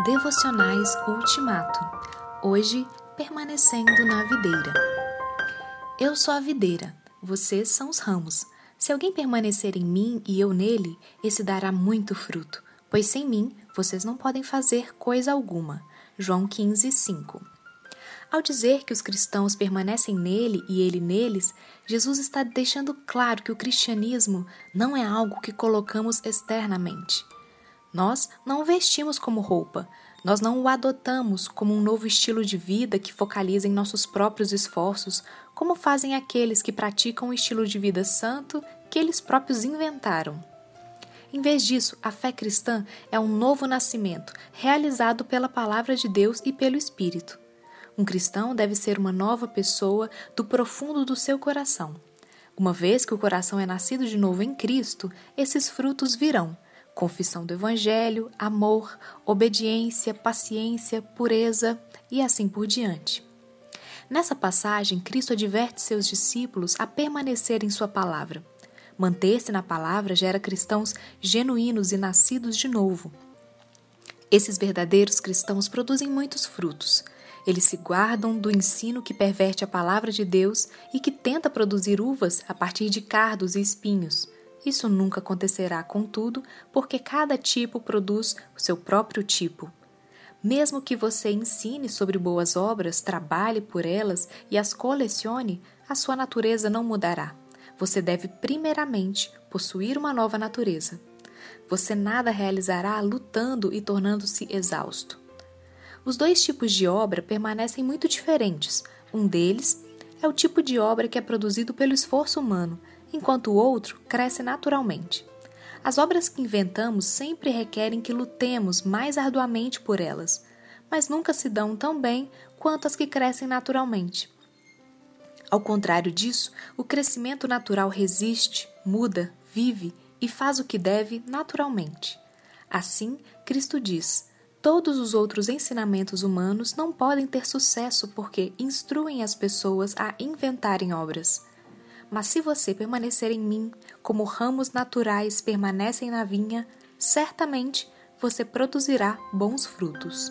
Devocionais Ultimato. Hoje, permanecendo na videira. Eu sou a videira, vocês são os ramos. Se alguém permanecer em mim e eu nele, esse dará muito fruto, pois sem mim vocês não podem fazer coisa alguma. João 15, 5. Ao dizer que os cristãos permanecem nele e ele neles, Jesus está deixando claro que o cristianismo não é algo que colocamos externamente. Nós não o vestimos como roupa, nós não o adotamos como um novo estilo de vida que focaliza em nossos próprios esforços, como fazem aqueles que praticam um estilo de vida santo que eles próprios inventaram. Em vez disso, a fé cristã é um novo nascimento, realizado pela palavra de Deus e pelo Espírito. Um cristão deve ser uma nova pessoa do profundo do seu coração. Uma vez que o coração é nascido de novo em Cristo, esses frutos virão: confissão do Evangelho, amor, obediência, paciência, pureza e assim por diante. Nessa passagem, Cristo adverte seus discípulos a permanecer em Sua palavra. Manter-se na palavra gera cristãos genuínos e nascidos de novo. Esses verdadeiros cristãos produzem muitos frutos. Eles se guardam do ensino que perverte a palavra de Deus e que tenta produzir uvas a partir de cardos e espinhos. Isso nunca acontecerá, contudo, porque cada tipo produz o seu próprio tipo. Mesmo que você ensine sobre boas obras, trabalhe por elas e as colecione, a sua natureza não mudará. Você deve, primeiramente, possuir uma nova natureza. Você nada realizará lutando e tornando-se exausto. Os dois tipos de obra permanecem muito diferentes. Um deles é o tipo de obra que é produzido pelo esforço humano, enquanto o outro cresce naturalmente. As obras que inventamos sempre requerem que lutemos mais arduamente por elas, mas nunca se dão tão bem quanto as que crescem naturalmente. Ao contrário disso, o crescimento natural resiste, muda, vive e faz o que deve naturalmente. Assim, Cristo diz: Todos os outros ensinamentos humanos não podem ter sucesso porque instruem as pessoas a inventarem obras. Mas se você permanecer em mim, como ramos naturais permanecem na vinha, certamente você produzirá bons frutos.